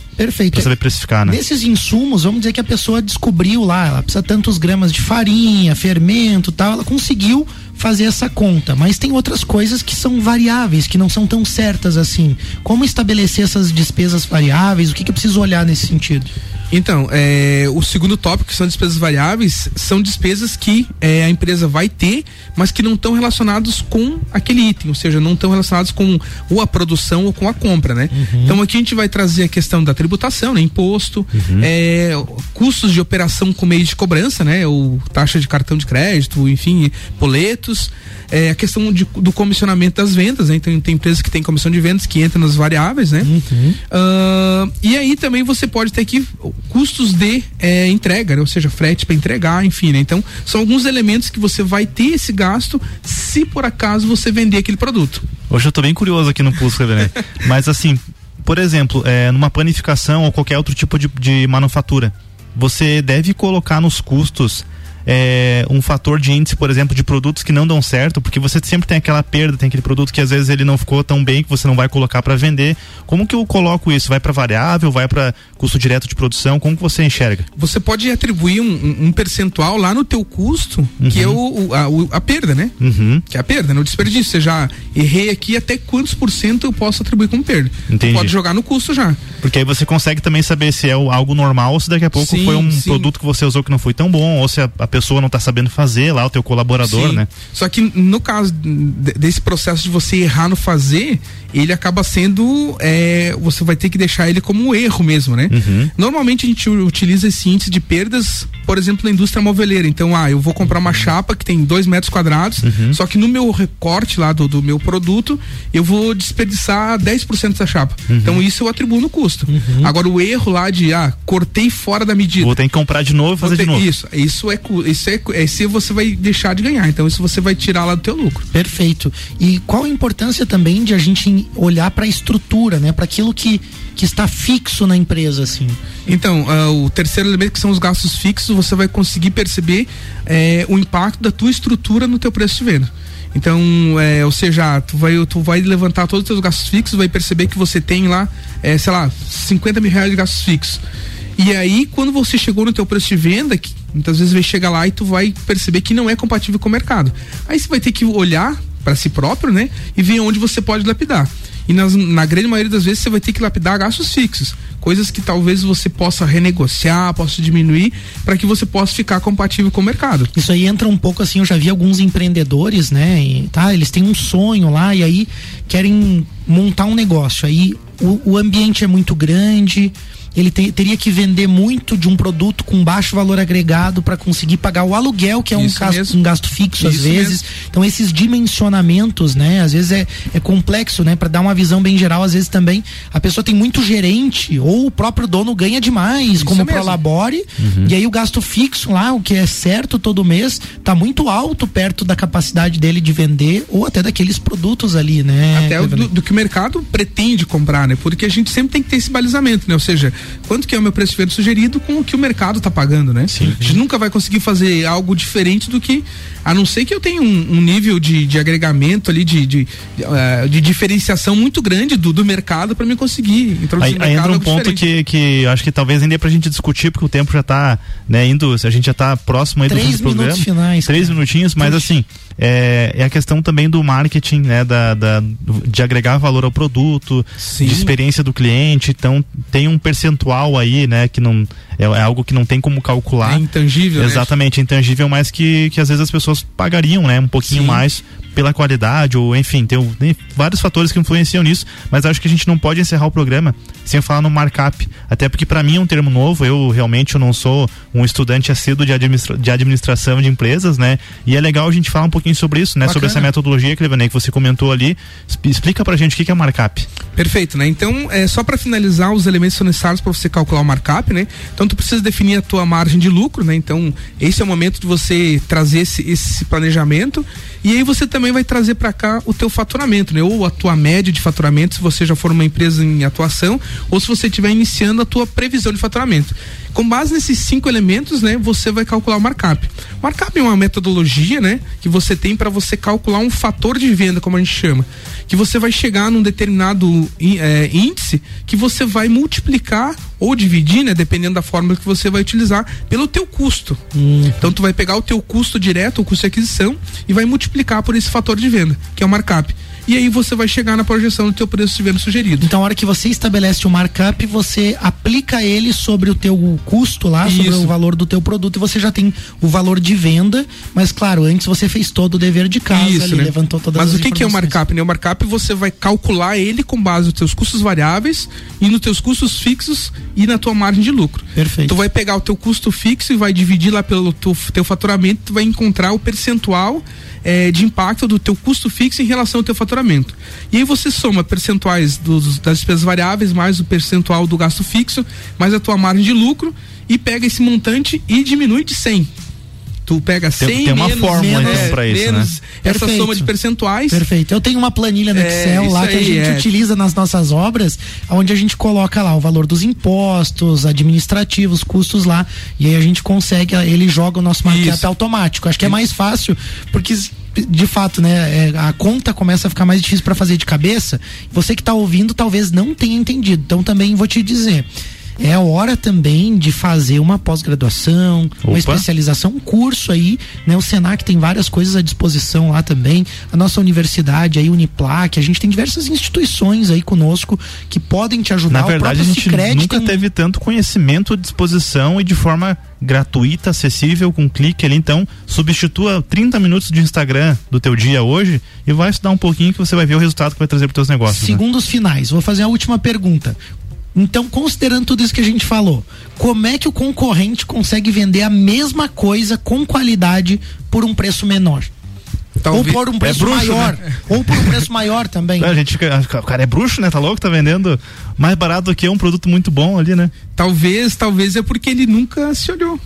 saber precificar, né? Nesses insumos, vamos dizer que a pessoa descobriu lá, ela precisa tantos gramas de farinha, fermento, tal, ela conseguiu fazer essa conta, mas tem outras coisas que são variáveis, que não são tão certas assim. Como estabelecer essas despesas variáveis? O que, que eu preciso olhar nesse sentido? Então, é, o segundo tópico, que são despesas variáveis, são despesas que é, a empresa vai ter, mas que não estão relacionados com aquele item, ou seja, não estão relacionados com ou a produção ou com a compra, né? Uhum. Então aqui a gente vai trazer a questão da tributação, né? Imposto, uhum. é, custos de operação com meio de cobrança, né? Ou taxa de cartão de crédito, enfim, boletos é, a questão de, do comissionamento das vendas, né? Então tem empresas que tem comissão de vendas que entram nas variáveis, né? Uhum. Uh, e aí também você pode ter aqui custos de é, entrega, né? ou seja, frete para entregar, enfim, né? Então são alguns elementos que você vai ter esse gasto se por acaso você vender aquele produto. Hoje eu tô bem curioso aqui no Pulso, né? Mas assim, por exemplo, é, numa panificação ou qualquer outro tipo de, de manufatura, você deve colocar nos custos é, um fator de índice, por exemplo, de produtos que não dão certo, porque você sempre tem aquela perda, tem aquele produto que às vezes ele não ficou tão bem que você não vai colocar para vender. Como que eu coloco isso? Vai para variável, vai para custo direto de produção? Como que você enxerga? Você pode atribuir um, um percentual lá no teu custo, uhum. que é o, o, a, a, perda, né? Uhum. Que é a perda, né? O desperdício. Você já errei aqui até quantos por cento eu posso atribuir como perda. Entendi. pode jogar no custo já. Porque aí você consegue também saber se é algo normal ou se daqui a pouco sim, foi um sim. produto que você usou que não foi tão bom, ou se a, a pessoa não está sabendo fazer lá, o teu colaborador, Sim. né? Só que no caso desse processo de você errar no fazer, ele acaba sendo. É, você vai ter que deixar ele como um erro mesmo, né? Uhum. Normalmente a gente utiliza esse índice de perdas, por exemplo, na indústria moveleira. Então, ah, eu vou comprar uma chapa que tem dois metros quadrados, uhum. só que no meu recorte lá do, do meu produto, eu vou desperdiçar 10% dessa chapa. Uhum. Então, isso eu atribuo no custo. Uhum. Agora, o erro lá de, ah, cortei fora da medida. Vou ter que comprar de novo e fazer ter, de novo. Isso, isso é, isso é é se você vai deixar de ganhar. Então isso você vai tirar lá do teu lucro. Perfeito. E qual a importância também de a gente olhar para a estrutura, né? Para aquilo que que está fixo na empresa, assim. Então, uh, o terceiro elemento que são os gastos fixos, você vai conseguir perceber eh, o impacto da tua estrutura no teu preço de venda. Então, é, ou seja, tu vai, tu vai levantar todos os teus gastos fixos, vai perceber que você tem lá, é, sei lá, 50 mil reais de gastos fixos. E aí, quando você chegou no teu preço de venda, que muitas vezes vai chegar lá e tu vai perceber que não é compatível com o mercado. Aí você vai ter que olhar para si próprio, né? E ver onde você pode lapidar. E nas, na grande maioria das vezes você vai ter que lapidar gastos fixos, coisas que talvez você possa renegociar, possa diminuir, para que você possa ficar compatível com o mercado. Isso aí entra um pouco assim, eu já vi alguns empreendedores, né? E, tá, eles têm um sonho lá e aí querem montar um negócio. Aí o, o ambiente é muito grande, ele te, teria que vender muito de um produto com baixo valor agregado para conseguir pagar o aluguel, que é um gasto, um gasto, fixo Isso às vezes. Mesmo. Então esses dimensionamentos, né, às vezes é, é complexo, né, para dar uma visão bem geral, às vezes também a pessoa tem muito gerente ou o próprio dono ganha demais, Isso como prolabore, uhum. e aí o gasto fixo lá, o que é certo todo mês, tá muito alto perto da capacidade dele de vender ou até daqueles produtos ali, né? Até do, do que o mercado pretende comprar, né? Porque a gente sempre tem que ter esse balizamento, né? Ou seja, quanto que é o meu preço de venda sugerido com o que o mercado está pagando, né? Sim. A gente nunca vai conseguir fazer algo diferente do que, a não ser que eu tenha um, um nível de, de agregamento ali, de, de, de, uh, de diferenciação muito grande do, do mercado para me conseguir introduzir aí, aí entra um ponto que, que acho que talvez ainda é pra gente discutir, porque o tempo já está né, indo, a gente já está próximo aí do fim do programa. Finais, Três cara. minutinhos, mas assim, é, é, a questão também do marketing, né? Da, da, de agregar valor ao produto, Sim. de experiência do cliente. Então, tem um percentual aí, né? Que não é, é algo que não tem como calcular. É intangível. Né? Exatamente, né? intangível, mas que, que às vezes as pessoas pagariam, né? Um pouquinho Sim. mais pela qualidade, ou enfim, tem, tem, vários fatores que influenciam nisso, mas acho que a gente não pode encerrar o programa sem falar no markup, até porque para mim é um termo novo, eu realmente eu não sou um estudante assíduo de, administra de administração de empresas, né? E é legal a gente falar um pouquinho sobre isso, né? Bacana. Sobre essa metodologia que, que você comentou ali, explica pra gente o que, é markup. Perfeito, né? Então, é só para finalizar os elementos necessários para você calcular o markup, né? Então, tu precisa definir a tua margem de lucro, né? Então, esse é o momento de você trazer esse, esse planejamento e aí você também vai trazer para cá o teu faturamento, né? Ou a tua média de faturamento, se você já for uma empresa em atuação, ou se você estiver iniciando a tua previsão de faturamento. Com base nesses cinco elementos, né, você vai calcular o markup. Markup é uma metodologia, né, que você tem para você calcular um fator de venda, como a gente chama, que você vai chegar num determinado é, índice que você vai multiplicar ou dividir, né, dependendo da fórmula que você vai utilizar, pelo teu custo. Hum. Então tu vai pegar o teu custo direto, o custo de aquisição e vai multiplicar por esse fator de venda, que é o markup e aí você vai chegar na projeção do teu preço venda sugerido. Então, a hora que você estabelece o markup, você aplica ele sobre o teu custo lá, Isso. sobre o valor do teu produto e você já tem o valor de venda, mas claro, antes você fez todo o dever de casa Isso, ali, né? levantou todas mas as Mas o que, que é o markup? Né? O markup você vai calcular ele com base nos teus custos variáveis e nos teus custos fixos e na tua margem de lucro. Perfeito. Tu vai pegar o teu custo fixo e vai dividir lá pelo teu, teu faturamento, tu vai encontrar o percentual é, de impacto do teu custo fixo em relação ao teu faturamento. E aí você soma percentuais dos, das despesas variáveis mais o percentual do gasto fixo, mais a tua margem de lucro e pega esse montante e diminui de 100 Tu pega 100 tem, tem uma menos, fórmula menos, então para isso, menos né? essa Perfeito. soma de percentuais. Perfeito. Eu tenho uma planilha no É, Excel isso lá que a aí, gente é. utiliza nas nossas obras, onde a gente coloca lá o valor dos impostos, administrativos, custos lá, e aí a gente consegue, ele joga o nosso markup Isso. automático. Acho que é mais fácil, porque de fato, né, é, a conta começa a ficar mais difícil para fazer de cabeça. Você que tá ouvindo talvez não tenha entendido. Então também vou te dizer, é hora também de fazer uma pós-graduação, uma especialização, um curso aí, né? O Senac tem várias coisas à disposição lá também. A nossa universidade aí, Uniplac, a gente tem diversas instituições aí conosco que podem te ajudar. Na verdade, a gente nunca tem- teve tanto conhecimento à disposição e de forma gratuita, acessível, com clique ali. Então, substitua 30 minutos de Instagram do teu dia hoje e vai estudar um pouquinho que você vai ver o resultado que vai trazer para teus negócios. né? Segundos finais, vou fazer a última pergunta. Então, considerando tudo isso que a gente falou, como é que o concorrente consegue vender a mesma coisa com qualidade por um preço menor? Talvez- ou por um preço bruxo, maior. né? Ou por um preço maior também. A gente fica, o cara é bruxo, né? Tá louco? Tá vendendo mais barato do que um produto muito bom ali, né? Talvez, talvez é porque ele nunca se olhou.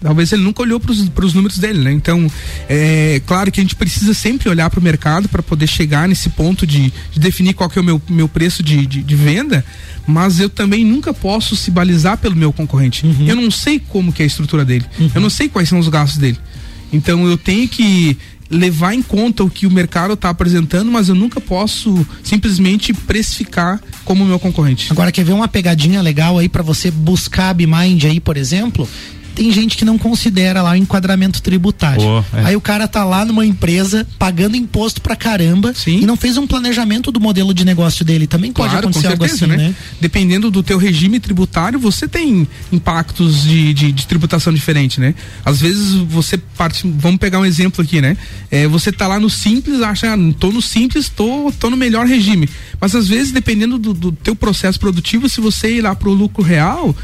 Talvez ele nunca olhou para os números dele, né? Então, é claro que a gente precisa sempre olhar para o mercado para poder chegar nesse ponto de, de definir qual que é o meu, meu preço de, de, de venda, mas eu também nunca posso se balizar pelo meu concorrente. Eu não sei como que é a estrutura dele. Eu não sei quais são os gastos dele. Então eu tenho que levar em conta o que o mercado está apresentando, mas eu nunca posso simplesmente precificar como o meu concorrente. Agora quer ver uma pegadinha legal aí pra você buscar a Bimind aí, por exemplo? Tem gente que não considera lá o enquadramento tributário. É. Aí o cara tá lá numa empresa pagando imposto pra caramba Sim. e não fez um planejamento do modelo de negócio dele. Também pode Claro, acontecer algo certeza, assim, né? né? Dependendo do teu regime tributário, você tem impactos de, de, de tributação diferente, né? Às vezes você parte, vamos pegar um exemplo aqui, né? É, você tá lá no simples, acha, ah, tô no simples, tô, tô no melhor regime. Mas às vezes, dependendo do, do teu processo produtivo, se você ir lá pro lucro real,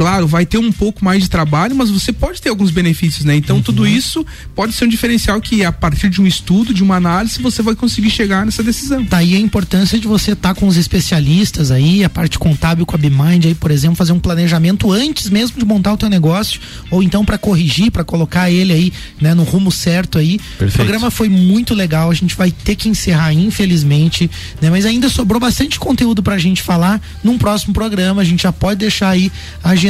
claro, vai ter um pouco mais de trabalho, mas você pode ter alguns benefícios, né? Então tudo isso pode ser um diferencial que a partir de um estudo, de uma análise, você vai conseguir chegar nessa decisão. Tá aí a importância de você estar com os especialistas aí, a parte contábil com a Bimind aí, por exemplo, fazer um planejamento antes mesmo de montar o teu negócio, ou então para corrigir, para colocar ele aí, né, no rumo certo aí. Perfeito. O programa foi muito legal, a gente vai ter que encerrar infelizmente, né, mas ainda sobrou bastante conteúdo pra gente falar num próximo programa, a gente já pode deixar aí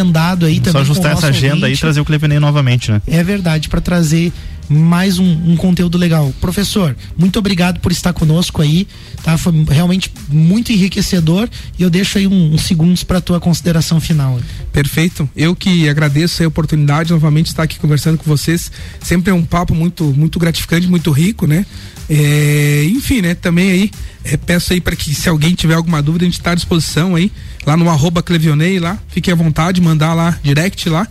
agendado aí Só também com o ajustar nosso essa agenda aí e ouvinte. trazer o Clevenei novamente, né? É verdade, para trazer mais um, um conteúdo legal. Professor, muito obrigado por estar conosco aí, tá? Foi realmente muito enriquecedor e eu deixo aí um- uns segundos para tua consideração final. Perfeito. Eu que agradeço a oportunidade novamente de estar aqui conversando com vocês. Sempre é um papo muito, muito gratificante, muito rico, né? É, enfim, né? Também aí é, peço aí para que se alguém tiver alguma dúvida a gente está à disposição aí lá no arroba Clevionei lá, fique à vontade, mandar lá direct lá.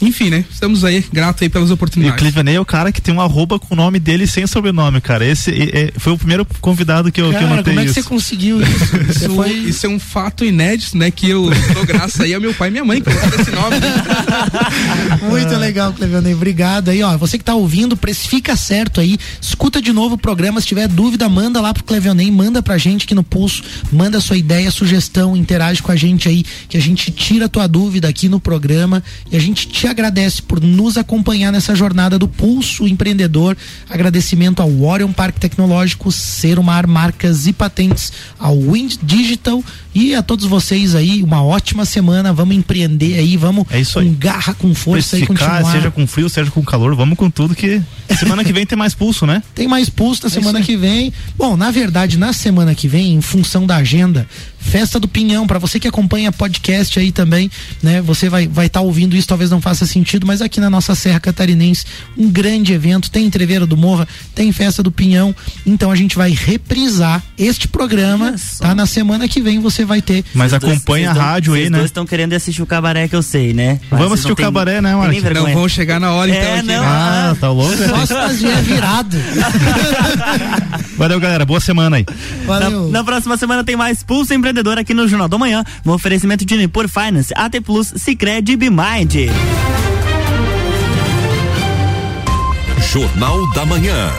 Enfim, né? Estamos aí grato aí pelas E o oportunidades. Clevenei é o cara que tem um arroba com o nome dele sem sobrenome, cara. Esse é- é- foi o primeiro convidado que eu, que eu Cara, notei como é que isso. você conseguiu isso? Isso, foi... isso é um fato inédito, né? Que eu dou graça aí ao meu pai e minha mãe que colocaram esse nome. Né? Muito legal, Clevelandei. Obrigado aí, ó. Você que tá ouvindo, precifica certo aí. Escuta de novo o programa. Se tiver dúvida, manda lá pro Clevelandei, manda pra gente aqui no Pulso. Manda sua ideia, sugestão, interage com a gente aí, que a gente tira a tua dúvida aqui no programa. E a gente te agradece por nos acompanhar nessa jornada do Pulso Empreendedor. Agradecimento ao Orion Parque Tecnológico, Serumar Marcas e Patentes, ao Wind Digital e a todos vocês aí. Uma ótima semana. Vamos empreender aí, vamos É isso com aí. garra, com força aí Precificar, continuar. seja com frio, seja com calor, vamos com tudo que semana que vem tem mais pulso, né? Tem mais pulso na É semana que vem. Bom, na verdade, na semana que vem, em função da agenda, Festa do Pinhão, para você que acompanha podcast aí também, né? Você vai vai estar ouvindo isso, talvez não faça sentido, mas aqui na nossa Serra Catarinense, um grande evento, tem Entreveira do Morra, tem Festa do Pinhão. Então a gente vai reprisar este programa, tá? Na semana que vem você vai ter Mas Vocês dois- acompanha a vocês tão- rádio aí, né? dois estão querendo assistir o cabaré que eu sei, né? Mas Vamos assistir o cabaré, né, Marcos? Não vão chegar na hora, então. É, aqui, não. né? Ah, tá louco? só se fazia virado. Valeu, galera. Boa semana aí. Na, Valeu. na próxima semana tem mais Pulso Empreendedor aqui no Jornal do Manhã, no oferecimento de Nipur Finance, AT Plus, Cicred e Bimind. Jornal da Manhã.